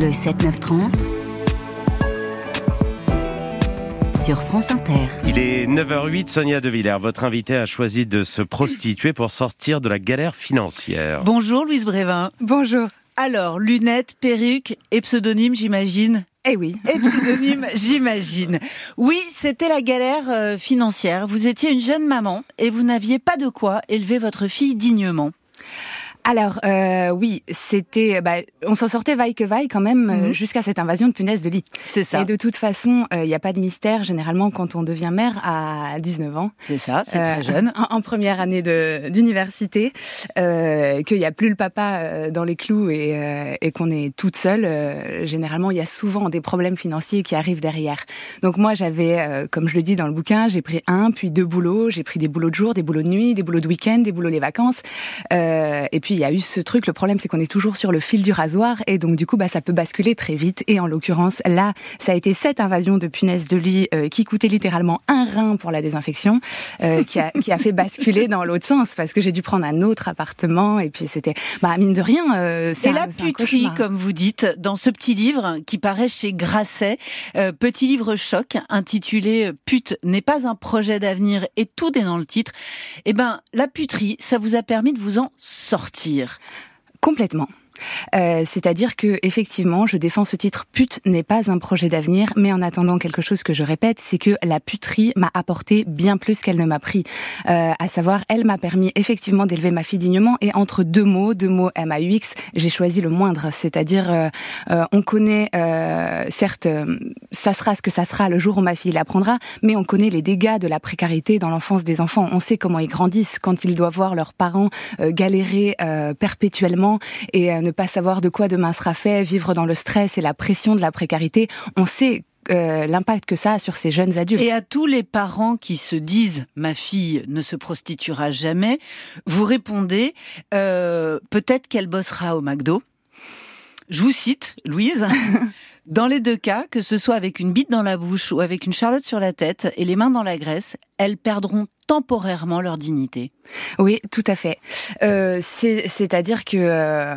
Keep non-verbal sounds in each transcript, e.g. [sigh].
Le 7-9-30 sur France Inter. Il est 9h08, Sonia De Villers. Votre invité a choisi de se prostituer pour sortir de la galère financière. Bonjour Louise Brévin. Bonjour. Alors, lunettes, perruques et pseudonyme, j'imagine Eh oui. Et pseudonyme, [laughs] j'imagine. Oui, c'était la galère euh, financière. Vous étiez une jeune maman et vous n'aviez pas de quoi élever votre fille dignement. Alors euh, oui, c'était, bah, on s'en sortait vaille que vaille quand même euh, Mhm. jusqu'à cette invasion de punaises de lit. C'est ça. Et de toute façon, il n'y a pas de mystère généralement quand on devient mère à 19 ans. C'est ça, c'est Euh, très jeune. [laughs] En, en première année d'université, euh, qu'il n'y a plus le papa euh, dans les clous et, euh, et qu'on est toute seule. euh, généralement, il y a souvent des problèmes financiers qui arrivent derrière. Donc moi, j'avais, euh, comme je le dis dans le bouquin, j'ai pris un, puis deux boulots. J'ai pris des boulots de jour, des boulots de nuit, des boulots de week-end, des boulots les vacances. Euh, et puis il y a eu ce truc. Le problème, c'est qu'on est toujours sur le fil du rasoir, et donc du coup, bah, ça peut basculer très vite. Et en l'occurrence, là, ça a été cette invasion de punaises de lit euh, qui coûtait littéralement un rein pour la désinfection, euh, qui, a, qui a fait basculer dans l'autre sens, parce que j'ai dû prendre un autre appartement, et puis c'était, bah mine de rien, euh, c'est la puterie, comme vous dites, dans ce petit livre qui paraît chez Grasset, euh, petit livre choc intitulé Pute n'est pas un projet d'avenir et tout est dans le titre. Eh ben, la puterie, ça vous a permis de vous en sortir. Complètement. Euh, C'est-à-dire que effectivement, je défends ce titre. Pute n'est pas un projet d'avenir, mais en attendant quelque chose que je répète, c'est que la puterie m'a apporté bien plus qu'elle ne m'a pris. Euh, à savoir, elle m'a permis effectivement d'élever ma fille dignement. Et entre deux mots, deux mots MAUX, j'ai choisi le moindre. C'est-à-dire, euh, euh, on connaît, euh, certes, ça sera ce que ça sera le jour où ma fille l'apprendra, mais on connaît les dégâts de la précarité dans l'enfance des enfants. On sait comment ils grandissent quand ils doivent voir leurs parents galérer perpétuellement et ne pas savoir de quoi demain sera fait, vivre dans le stress et la pression de la précarité. On sait euh, l'impact que ça a sur ces jeunes adultes. Et à tous les parents qui se disent ma fille ne se prostituera jamais, vous répondez euh, peut-être qu'elle bossera au McDo. Je vous cite, Louise. [laughs] Dans les deux cas, que ce soit avec une bite dans la bouche ou avec une charlotte sur la tête et les mains dans la graisse, elles perdront temporairement leur dignité. Oui, tout à fait. Euh, c'est- C'est-à-dire que euh,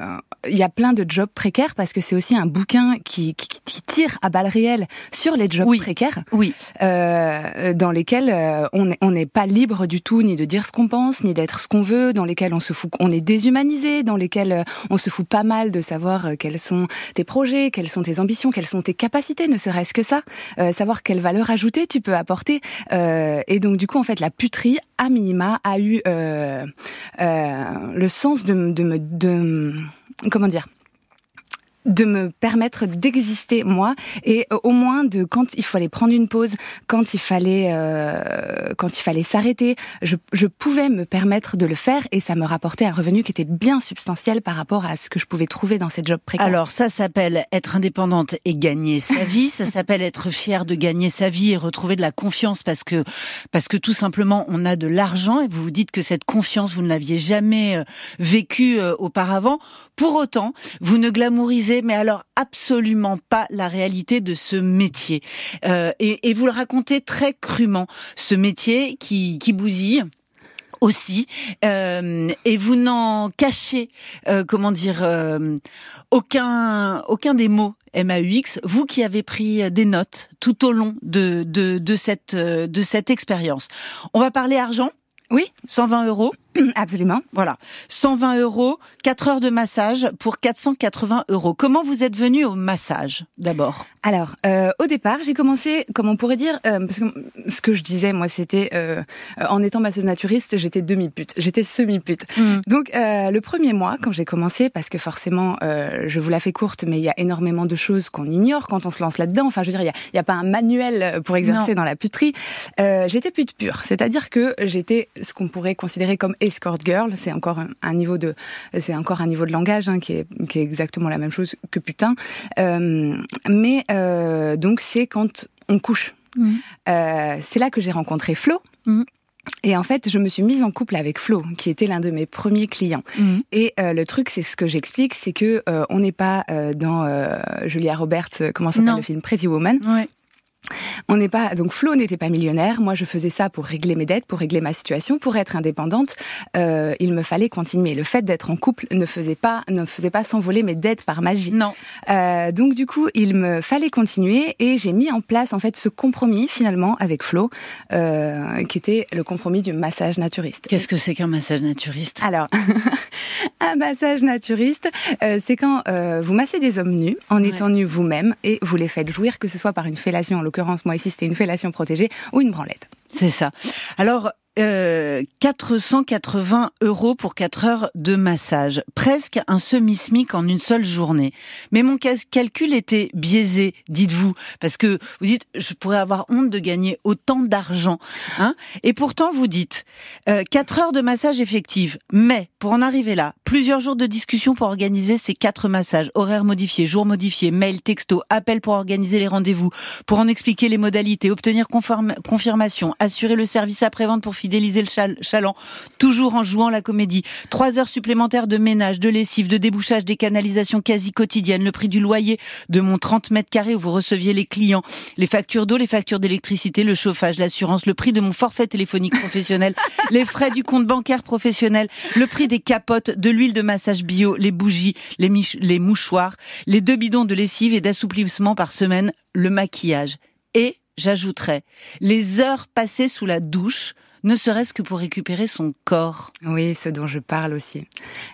il y a plein de jobs précaires parce que c'est aussi un bouquin qui, qui, qui tire à balles réelles sur les jobs Oui. précaires. Oui, euh, dans lesquels euh, on n'est on pas libre du tout ni de dire ce qu'on pense ni d'être ce qu'on veut, dans lesquels on se fout, on est déshumanisé, dans lesquels euh, on se fout pas mal de savoir euh, quels sont tes projets, quelles sont tes ambitions, quelles sont tes capacités, ne serait-ce que ça, euh, savoir quelle valeur ajoutée tu peux apporter. Euh, et donc du coup en fait la puterie à minima a eu euh, euh, le sens de, de me de m- comment dire? De me permettre d'exister moi et euh, au moins de quand il fallait prendre une pause, quand il fallait euh, quand il fallait s'arrêter, je, je pouvais me permettre de le faire et ça me rapportait un revenu qui était bien substantiel par rapport à ce que je pouvais trouver dans ces jobs précaires. Alors ça s'appelle être indépendante et gagner sa [laughs] vie. ça s'appelle être fier de gagner sa vie et retrouver de la confiance parce que parce que tout simplement on a de l'argent et vous vous dites que cette confiance vous ne l'aviez jamais euh, vécue euh, auparavant. Pour autant, vous ne glamourisez mais alors absolument pas la réalité de ce métier Euh, et, et vous le racontez très crûment. Ce métier qui qui bousille aussi, euh, et vous n'en cachez, euh, comment dire, aucun, aucun des mots MAUX, vous qui avez pris des notes tout au long de, de, de cette, de cette expérience. On va parler argent. Oui. 120 euros. [clears throat] Absolument. Voilà. 120 euros, 4 heures de massage pour 480 euros. Comment vous êtes venu au massage, d'abord? Alors, euh, au départ, j'ai commencé, comme on pourrait dire, euh, parce que ce que je disais, moi, c'était, euh, en étant masseuse naturiste, j'étais demi-pute, j'étais semi-pute. Donc, euh, le premier mois, quand j'ai commencé, parce que forcément, euh, je vous la fais courte, mais il y a énormément de choses qu'on ignore quand on se lance là-dedans. Enfin, je veux dire, il n'y a, y a pas un manuel pour exercer dans la puterie. Euh, j'étais pute pure, c'est-à-dire que j'étais ce qu'on pourrait considérer comme escort girl. C'est encore un, un niveau de, c'est encore un niveau de langage hein, qui, est, qui est exactement la même chose que putain. Euh, mais euh, donc, c'est quand on couche. Mhm. Euh, c'est là que j'ai rencontré Flo. Mhm. Et en fait, je me suis mise en couple avec Flo, qui était l'un de mes premiers clients. Et euh, le truc, c'est ce que j'explique, c'est que euh, on n'est pas euh, dans Julia Roberts, comment s'appelle le film? Pretty Woman. Ouais. On n'est pas donc Flo n'était pas millionnaire. Moi, je faisais ça pour régler mes dettes, pour régler ma situation, pour être indépendante. Euh, il me fallait continuer. Le fait d'être en couple ne faisait pas ne faisait pas s'envoler mes dettes par magie. Non. Euh, donc du coup, il me fallait continuer et j'ai mis en place en fait ce compromis finalement avec Flo, euh, qui était le compromis du massage naturiste. Qu'est-ce que c'est qu'un massage naturiste? Alors, [laughs] un massage naturiste, euh, c'est quand euh, vous massez des hommes nus en Ouais. étant nus vous-même et vous les faites jouir, que ce soit par une fellation, en l'occurrence moi ici c'était une fellation protégée, ou une branlette. C'est ça. Alors, euh, 480 euros pour 4 heures de massage. Presque un semi-smic en une seule journée. Mais mon calcul était biaisé, dites-vous. Parce que vous dites, je pourrais avoir honte de gagner autant d'argent. Hein Et pourtant, vous dites, euh, 4 heures de massage effectif. Mais, pour en arriver là, plusieurs jours de discussion pour organiser ces quatre massages. Horaires modifiés, jours modifiés, mail, texto, appel pour organiser les rendez-vous, pour en expliquer les modalités, obtenir confirmation, assurer le service après-vente pour fidéliser le chal- chaland, toujours en jouant la comédie. Trois heures supplémentaires de ménage, de lessive, de débouchage des canalisations quasi quotidiennes, le prix du loyer de mon 30 mètres carrés où vous receviez les clients, les factures d'eau, les factures d'électricité, le chauffage, l'assurance, le prix de mon forfait téléphonique professionnel, [laughs] les frais du compte bancaire professionnel, le prix des capotes, de l'huile de massage bio, les bougies, les mouchoirs, les deux bidons de lessive et d'assouplissement par semaine, le maquillage. Et, j'ajouterais, les heures passées sous la douche, ne serait-ce que pour récupérer son corps. Oui, ce dont je parle aussi,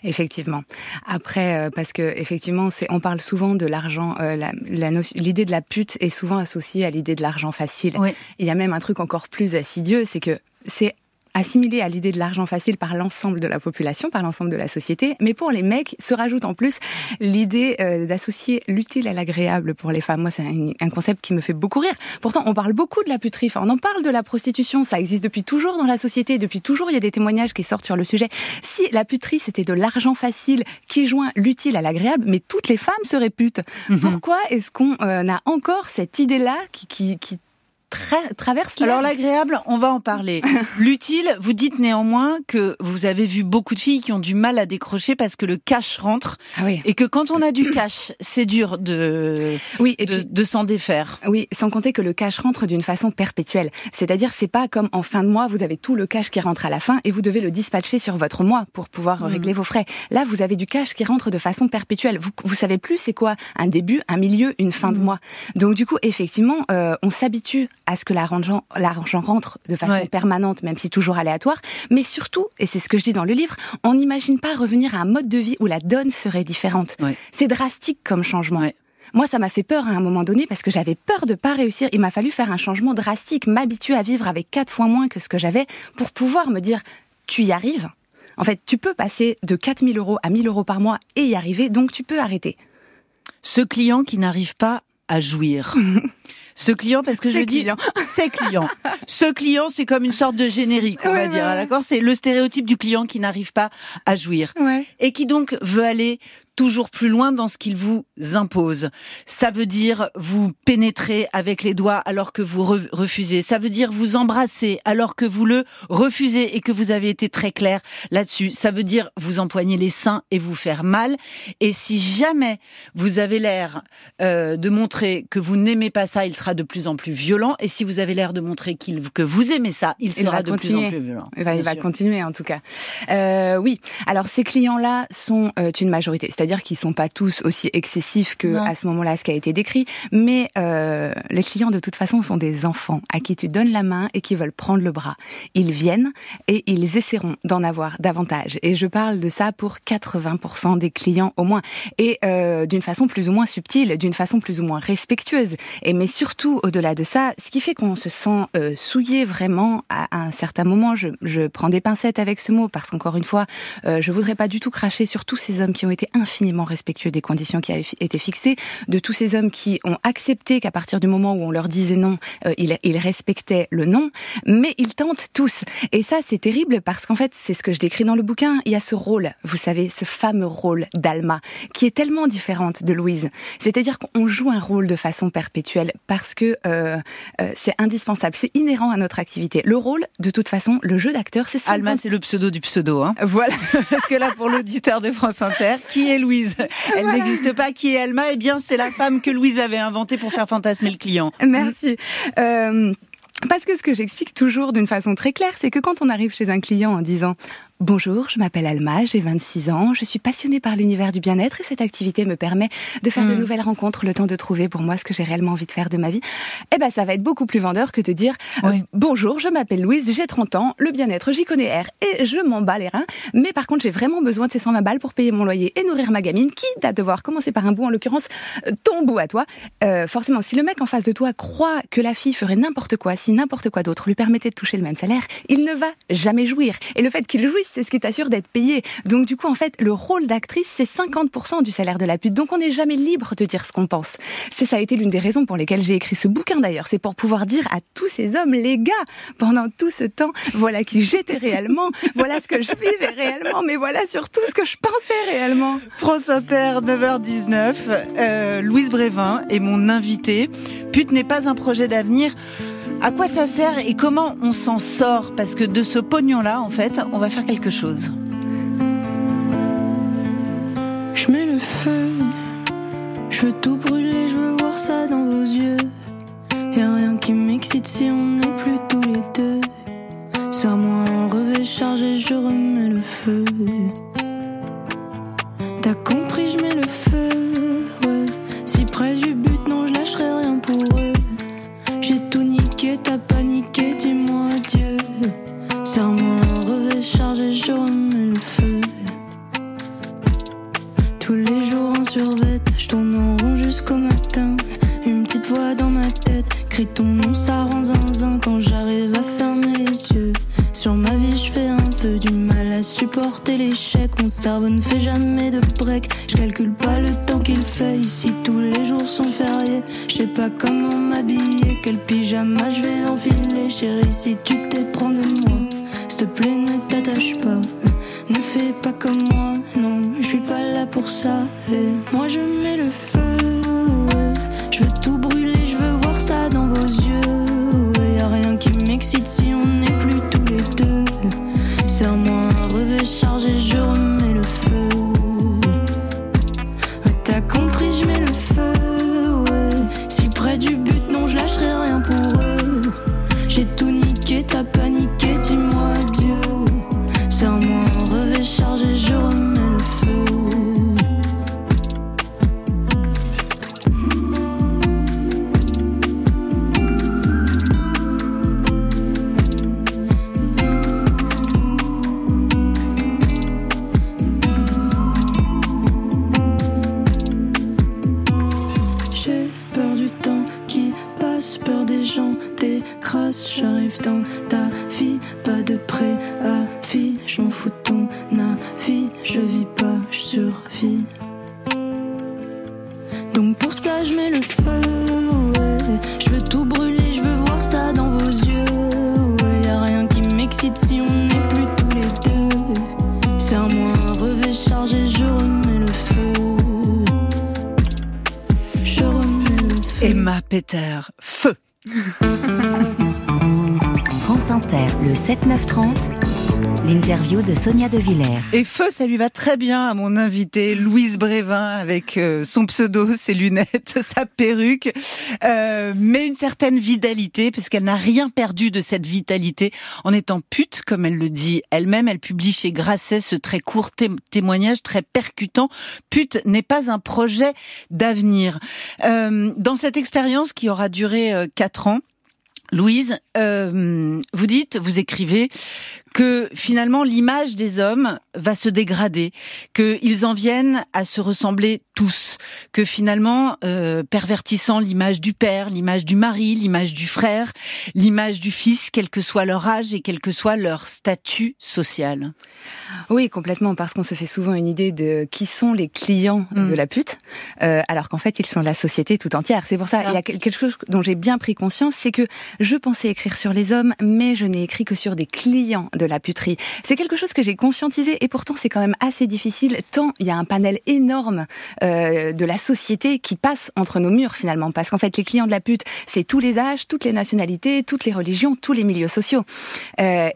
effectivement. Après, euh, parce que effectivement, c'est, on parle souvent de l'argent. euh, la- la notion- l'idée de la pute est souvent associée à l'idée de l'argent facile. Oui. Il y a même un truc encore plus assidieux, c'est que c'est assimilé à l'idée de l'argent facile par l'ensemble de la population, par l'ensemble de la société. Mais pour les mecs, se rajoute en plus l'idée euh, d'associer l'utile à l'agréable pour les femmes. Moi, c'est un, un concept qui me fait beaucoup rire. Pourtant, on parle beaucoup de la puterie. Enfin, on en parle de la prostitution. Ça existe depuis toujours dans la société. Depuis toujours, il y a des témoignages qui sortent sur le sujet. Si la puterie, c'était de l'argent facile qui joint l'utile à l'agréable, mais toutes les femmes seraient putes. Pourquoi est-ce qu'on euh, a encore cette idée-là qui, qui, qui tra- traverse l'air Alors l'agréable, on va en parler. [laughs] L'utile, vous dites néanmoins que vous avez vu beaucoup de filles qui ont du mal à décrocher parce que le cash rentre Ah oui. et que quand on a du cash, c'est dur de, Oui, et de, s'en défaire. Oui, sans compter que le cash rentre d'une façon perpétuelle. C'est-à-dire, c'est pas comme en fin de mois, vous avez tout le cash qui rentre à la fin et vous devez le dispatcher sur votre mois pour pouvoir Mhm. régler vos frais. Là, vous avez du cash qui rentre de façon perpétuelle. Vous, vous savez plus c'est quoi un début, un milieu, une fin Mhm. de mois. Donc, du coup, effectivement, euh, on s'habitue à ce que l'argent, rentre de façon Ouais. permanente, même si toujours aléatoire. Mais surtout, et c'est ce que je dis dans le livre, on n'imagine pas revenir à un mode de vie où la donne serait différente. Ouais. C'est drastique comme changement. Ouais. Moi, ça m'a fait peur à un moment donné parce que j'avais peur de pas réussir. Il m'a fallu faire un changement drastique, m'habituer à vivre avec quatre fois moins que ce que j'avais pour pouvoir me dire, tu y arrives. En fait, tu peux passer de 4000 euros à 1000 euros par mois et y arriver, donc tu peux arrêter. Ce client qui n'arrive pas à jouir. [laughs] Ce client, parce que je dis, c'est [laughs] client. Ce client, c'est comme une sorte de générique, on Ouais, va ouais, dire. ouais. D'accord, c'est le stéréotype du client qui n'arrive pas à jouir Ouais. et qui donc veut aller toujours plus loin dans ce qu'il vous impose. Ça veut dire vous pénétrer avec les doigts alors que vous re- refusez. Ça veut dire vous embrasser alors que vous le refusez et que vous avez été très clair là-dessus. Ça veut dire vous empoigner les seins et vous faire mal. Et si jamais vous avez l'air euh, de montrer que vous n'aimez pas ça, il sera de plus en plus violent. Et si vous avez l'air de montrer qu'il que vous aimez ça, il sera de plus en plus violent. Il va, il va continuer en tout cas. Euh, oui. Alors ces clients-là sont euh, une majorité, c'est-à-dire qu'ils sont pas tous aussi excessifs que Non. à ce moment-là ce qui a été décrit, mais euh, les clients de toute façon sont des enfants à qui tu donnes la main et qui veulent prendre le bras. Ils viennent et ils essaieront d'en avoir davantage. Et je parle de ça pour 80% des clients au moins, et euh, d'une façon plus ou moins subtile, d'une façon plus ou moins respectueuse. Et mais surtout au-delà de ça, ce qui fait qu'on se sent euh, souillé vraiment à un certain moment. Je, je prends des pincettes avec ce mot parce qu'encore une fois, je voudrais pas du tout cracher sur tous ces hommes qui ont été infiniment respectueux des conditions qui avaient été fixées, de tous ces hommes qui ont accepté qu'à partir du moment où on leur disait non, euh, ils, ils respectaient le non, mais ils tentent tous. Et ça, c'est terrible parce qu'en fait, c'est ce que je décris dans le bouquin. Il y a ce rôle, vous savez, ce fameux rôle d'Alma, qui est tellement différente de Louise. C'est-à-dire qu'on joue un rôle de façon perpétuelle parce que euh, euh, c'est indispensable, c'est inhérent à notre activité. Le rôle, de toute façon, le jeu d'acteur, c'est ça. Alma, c'est le pseudo du pseudo. Hein. Voilà. [laughs] Parce que là, pour l'auditeur de France Inter, qui est Louise. [laughs] Elle n'existe pas. Qui est Alma Eh bien, c'est la femme que Louise avait inventée pour faire fantasmer le client. Merci. Euh, parce que ce que j'explique toujours d'une façon très claire, c'est que quand on arrive chez un client en disant Bonjour, je m'appelle Alma, j'ai 26 ans, je suis passionnée par l'univers du bien-être et cette activité me permet de faire de Mm. nouvelles rencontres, le temps de trouver pour moi ce que j'ai réellement envie de faire de ma vie. Eh ben, ça va être beaucoup plus vendeur que de dire euh. Bonjour, je m'appelle Louise, j'ai 30 ans, le bien-être, j'y connais R et je m'en bats les reins. Mais par contre, j'ai vraiment besoin de ces 120 balles pour payer mon loyer et nourrir ma gamine, quitte à devoir commencer par un bout, en l'occurrence, euh, ton bout à toi. Euh, forcément, si le mec en face de toi croit que la fille ferait n'importe quoi, si n'importe quoi d'autre lui permettait de toucher le même salaire, il ne va jamais jouir. Et le fait qu'il jouisse, c'est ce qui t'assure d'être payé. Donc du coup, en fait, le rôle d'actrice, c'est 50% du salaire de la pute. Donc on n'est jamais libre de dire ce qu'on pense. C'est ça a été l'une des raisons pour lesquelles j'ai écrit ce bouquin d'ailleurs. C'est pour pouvoir dire à tous ces hommes, les gars, pendant tout ce temps, voilà qui j'étais réellement, voilà ce que je vivais réellement, mais voilà surtout ce que je pensais réellement. France Inter, 9h19. Euh, Louise Brévin est mon invitée. Pute n'est pas un projet d'avenir. À quoi ça sert et comment on s'en sort? Parce que de ce pognon-là, en fait, on va faire quelque chose. Je mets le feu, je veux tout brûler, je veux voir ça dans vos yeux. Y'a rien qui m'excite si on n'est pas le temps qu'il fait ici. Tous les jours sont fériés. Je sais pas comment m'habiller, quel pyjama je vais enfiler. Chérie, si tu t'éprends de moi, s'il te plaît, ne t'attache pas. Ne fais pas comme moi, non, je suis pas là pour ça. Et moi je mets le feu, je veux tout brûler, je veux voir ça dans vos yeux. Et y a rien qui m'excite Peter, feu. France Inter, le 7-9-30, l'interview de Sonia De Villers. Et feu, ça lui va très bien à mon invité Louise Brévin avec euh, son pseudo, [laughs] ses lunettes, [laughs] sa perruque, euh, mais une certaine vitalité parce qu'elle n'a rien perdu de cette vitalité en étant pute, comme elle le dit elle-même. Elle publie chez Grasset ce très court té- témoignage très percutant. Pute n'est pas un projet d'avenir. Euh, dans cette expérience qui aura duré quatre ans, Louise, vous dites, vous écrivez que finalement l'image des hommes va se dégrader, qu'ils en viennent à se ressembler tous, que finalement, euh, pervertissant l'image du père, l'image du mari, l'image du frère, l'image du fils, quel que soit leur âge et quel que soit leur statut social. Oui, complètement, parce qu'on se fait souvent une idée de qui sont les clients Mm. de la pute, euh, alors qu'en fait, ils sont la société tout entière. C'est pour ça, Ça. il y a quelque chose dont j'ai bien pris conscience, c'est que je pensais écrire sur les hommes, mais je n'ai écrit que sur des clients de la puterie. C'est quelque chose que j'ai conscientisé, et pourtant c'est quand même assez difficile, tant il y a un panel énorme euh, de la société qui passe entre nos murs finalement, parce qu'en fait, les clients de la pute, c'est tous les âges, toutes les nationalités, toutes les religions, tous les milieux sociaux. Euh,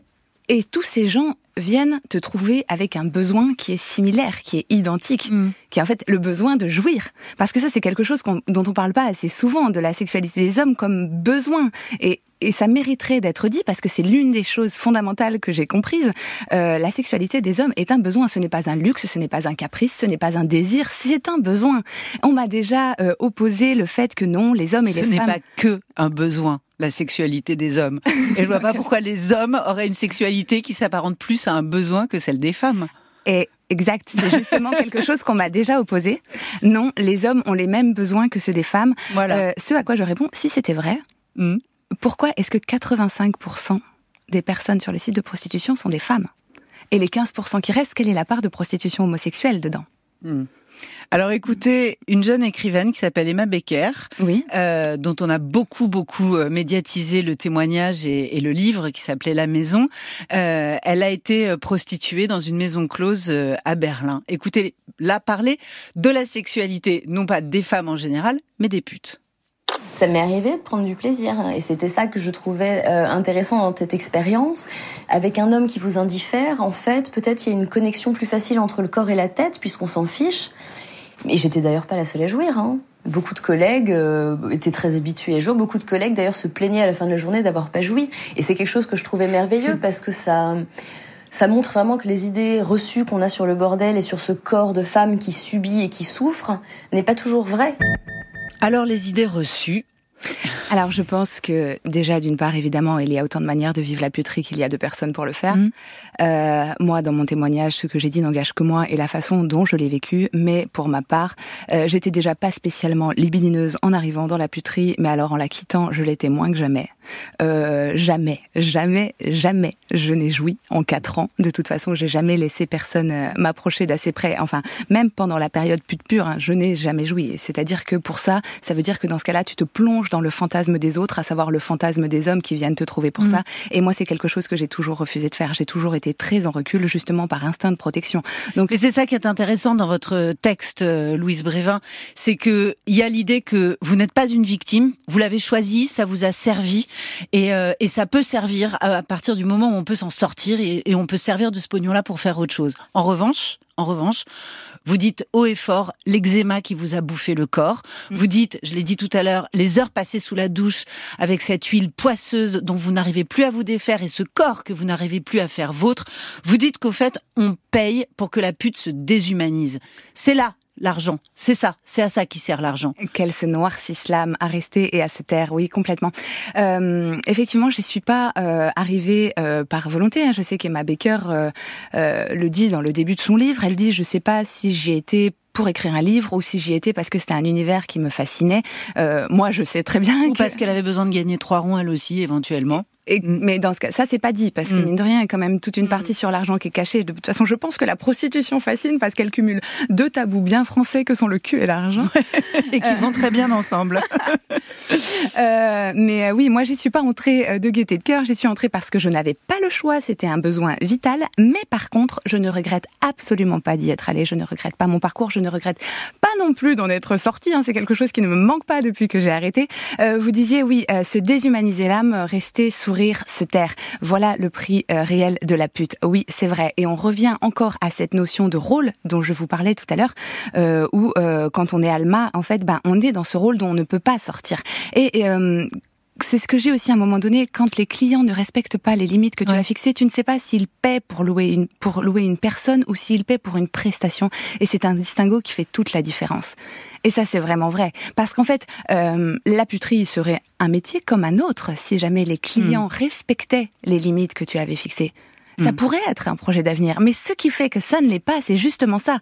Et tous ces gens viennent te trouver avec un besoin qui est similaire, qui est identique, Mm. qui est en fait le besoin de jouir. Parce que ça, c'est quelque chose dont on parle pas assez souvent, de la sexualité des hommes comme besoin. Et, et ça mériterait d'être dit parce que c'est l'une des choses fondamentales que j'ai comprises. Euh, la sexualité des hommes est un besoin. Ce n'est pas un luxe, ce n'est pas un caprice, ce n'est pas un désir, c'est un besoin. On m'a déjà euh, opposé le fait que non, les hommes et Ce les n'est femmes. pas que un besoin, la sexualité des hommes. Et je vois pas pourquoi les hommes auraient une sexualité qui s'apparente plus à un besoin que celle des femmes. Et exact, c'est justement quelque chose qu'on m'a déjà opposé. Non, les hommes ont les mêmes besoins que ceux des femmes. Voilà. Euh, ce à quoi je réponds, si c'était vrai, Mm. pourquoi est-ce que 85% des personnes sur les sites de prostitution sont des femmes? Et les 15% qui restent, quelle est la part de prostitution homosexuelle dedans? Mm. Alors écoutez, une jeune écrivaine qui s'appelle Emma Becker, Oui. euh, dont on a beaucoup beaucoup euh, médiatisé le témoignage et, et le livre qui s'appelait La Maison. Euh, elle a été prostituée dans une maison close à Berlin. Écoutez, là parler de la sexualité, non pas des femmes en général, mais des putes. Ça m'est arrivé de prendre du plaisir hein, et c'était ça que je trouvais euh, intéressant dans cette expérience. Avec un homme qui vous indiffère, en fait, peut-être il y a une connexion plus facile entre le corps et la tête puisqu'on s'en fiche. Et j'étais d'ailleurs pas la seule à jouir. Hein. Beaucoup de collègues euh, étaient très habitués à jouer. Beaucoup de collègues d'ailleurs se plaignaient à la fin de la journée d'avoir pas joui. Et c'est quelque chose que je trouvais merveilleux parce que ça ça montre vraiment que les idées reçues qu'on a sur le bordel et sur ce corps de femme qui subit et qui souffre n'est pas toujours vrai. Alors les idées reçues, Alors je pense que déjà d'une part évidemment il y a autant de manières de vivre la puterie qu'il y a de personnes pour le faire. Mhm. Euh, moi dans mon témoignage ce que j'ai dit n'engage que moi et la façon dont je l'ai vécu. Mais pour ma part euh, j'étais déjà pas spécialement libidineuse en arrivant dans la puterie, mais alors en la quittant je l'étais moins que jamais. Euh, jamais, jamais, jamais je n'ai joui en quatre ans. De toute façon j'ai jamais laissé personne m'approcher d'assez près. Enfin même pendant la période pute pure, hein, je n'ai jamais joui. C'est-à-dire que pour ça, ça veut dire que dans ce cas-là, tu te plonges dans le fantasme des autres, à savoir le fantasme des hommes qui viennent te trouver pour Mm. ça. Et moi, c'est quelque chose que j'ai toujours refusé de faire. J'ai toujours été très en recul, justement par instinct de protection. Donc Et c'est ça qui est intéressant dans votre texte, euh, Louise Brévin, c'est que il y a l'idée que vous n'êtes pas une victime, vous l'avez choisi, ça vous a servi, et, euh, et ça peut servir à, à partir du moment où on peut s'en sortir et, et on peut servir de ce pognon-là pour faire autre chose. En revanche, en revanche, vous dites haut et fort l'eczéma qui vous a bouffé le corps. Vous dites, je l'ai dit tout à l'heure, les heures passées sous la douche avec cette huile poisseuse dont vous n'arrivez plus à vous défaire et ce corps que vous n'arrivez plus à faire vôtre. Vous dites qu'au fait, on paye pour que la pute se déshumanise. C'est là l'argent. C'est ça. C'est à ça qui sert l'argent. qu'elle se noircisse l'âme à rester et à se taire, oui, complètement. Euh, effectivement, j'y suis pas euh, arrivée euh, par volonté. hein. Je sais qu'Emma Baker euh, euh, le dit dans le début de son livre. Elle dit, je sais pas si j'y été pour écrire un livre ou si j'y étais parce que c'était un univers qui me fascinait. Euh, moi, je sais très bien Ou que... parce qu'elle avait besoin de gagner trois ronds elle aussi, éventuellement. Et- mais dans ce cas, ça c'est pas dit parce que Mm. mine de rien, il y a quand même toute une partie sur l'argent qui est cachée. De toute façon, je pense que la prostitution fascine parce qu'elle cumule deux tabous bien français que sont le cul et l'argent. Et qui vont très bien ensemble. [laughs] Euh, mais euh, oui, moi j'y suis pas entrée euh, de gaieté de cœur, j'y suis entrée parce que je n'avais pas le choix, c'était un besoin vital. Mais par contre, je ne regrette absolument pas d'y être allée, je ne regrette pas mon parcours, je ne regrette pas non plus d'en être sortie. hein. c'est quelque chose qui ne me manque pas depuis que j'ai arrêté. Euh, vous disiez oui, euh, se déshumaniser l'âme, rester, se taire. Voilà le prix euh, réel de la pute. Oui, c'est vrai. Et on revient encore à cette notion de rôle dont je vous parlais tout à l'heure, euh, où euh, quand on est Alma, en fait, ben on est dans ce rôle dont on ne peut pas sortir. C'est ce que j'ai aussi à un moment donné, quand les clients ne respectent pas les limites que tu Ouais. as fixées, tu ne sais pas s'ils paient pour louer une, pour louer une personne ou s'ils paient pour une prestation. Et c'est un distinguo qui fait toute la différence. Et ça, c'est vraiment vrai. Parce qu'en fait, euh, la puterie serait un métier comme un autre si jamais les clients respectaient les limites que tu avais fixées. Ça Mm. pourrait être un projet d'avenir. Mais ce qui fait que ça ne l'est pas, c'est justement ça.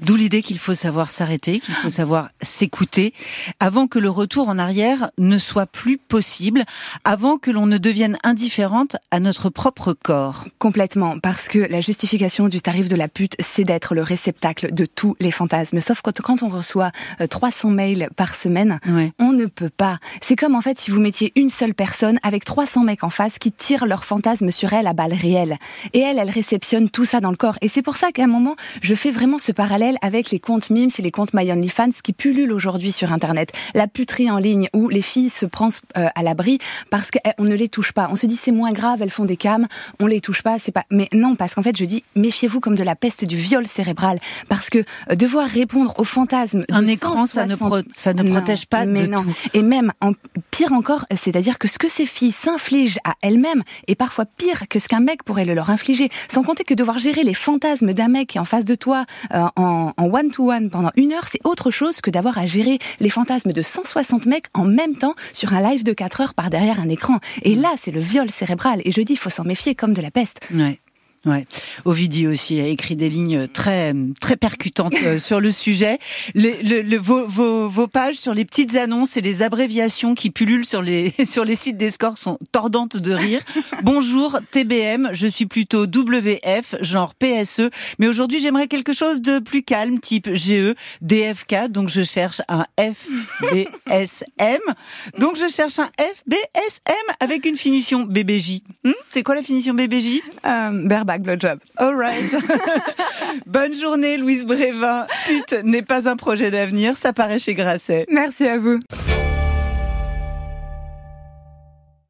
D'où l'idée qu'il faut savoir s'arrêter, qu'il faut savoir s'écouter, avant que le retour en arrière ne soit plus possible, avant que l'on ne devienne indifférente à notre propre corps. Complètement, parce que la justification du tarif de la pute, c'est d'être le réceptacle de tous les fantasmes. Sauf que quand on reçoit euh, 300 mails par semaine, Ouais. on ne peut pas. C'est comme en fait si vous mettiez une seule personne avec 300 mecs en face qui tirent leurs fantasmes sur elle à balles réelles. Et elle, elle réceptionne tout ça dans le corps. Et c'est pour ça qu'à un moment, je fais vraiment ce parallèle parallèle avec les comptes memes et les comptes My OnlyFans qui pullulent aujourd'hui sur Internet. La puterie en ligne où les filles se prennent euh, à l'abri parce qu'on ne les touche pas. On se dit c'est moins grave, elles font des cams, on les touche pas, c'est pas. Mais non, parce qu'en fait, je dis méfiez-vous comme de la peste du viol cérébral parce que euh, devoir répondre aux fantasmes un écran, ça ne, ça ne protège pas mais de non. tout. Et même en, pire encore, c'est-à-dire que ce que ces filles s'infligent à elles-mêmes est parfois pire que ce qu'un mec pourrait le leur infliger. Sans compter que devoir gérer les fantasmes d'un mec qui est en face de toi euh, en one-to-one pendant une heure, c'est autre chose que d'avoir à gérer les fantasmes de 160 mecs en même temps sur un live de 4 heures par derrière un écran. Et là, c'est le viol cérébral. Et je dis, il faut s'en méfier comme de la peste. Ouais. Ovidie aussi a écrit des lignes très très percutantes euh, sur le sujet. Les, le, le, vos, vos, vos, pages sur les petites annonces et les abréviations qui pullulent sur les [laughs] sur les sites des scores sont tordantes de rire. [laughs] Bonjour TBM, je suis plutôt WF, genre PSE, mais aujourd'hui j'aimerais quelque chose de plus calme, type GE, DFK, donc je cherche un FBSM. Donc je cherche un FBSM avec une finition BBJ. Hmm? C'est quoi la finition BBJ euh, Blowjob. All right. [laughs] Bonne journée, Louise Brévin. Pute n'est pas un projet d'avenir, ça paraît chez Grasset. Merci à vous.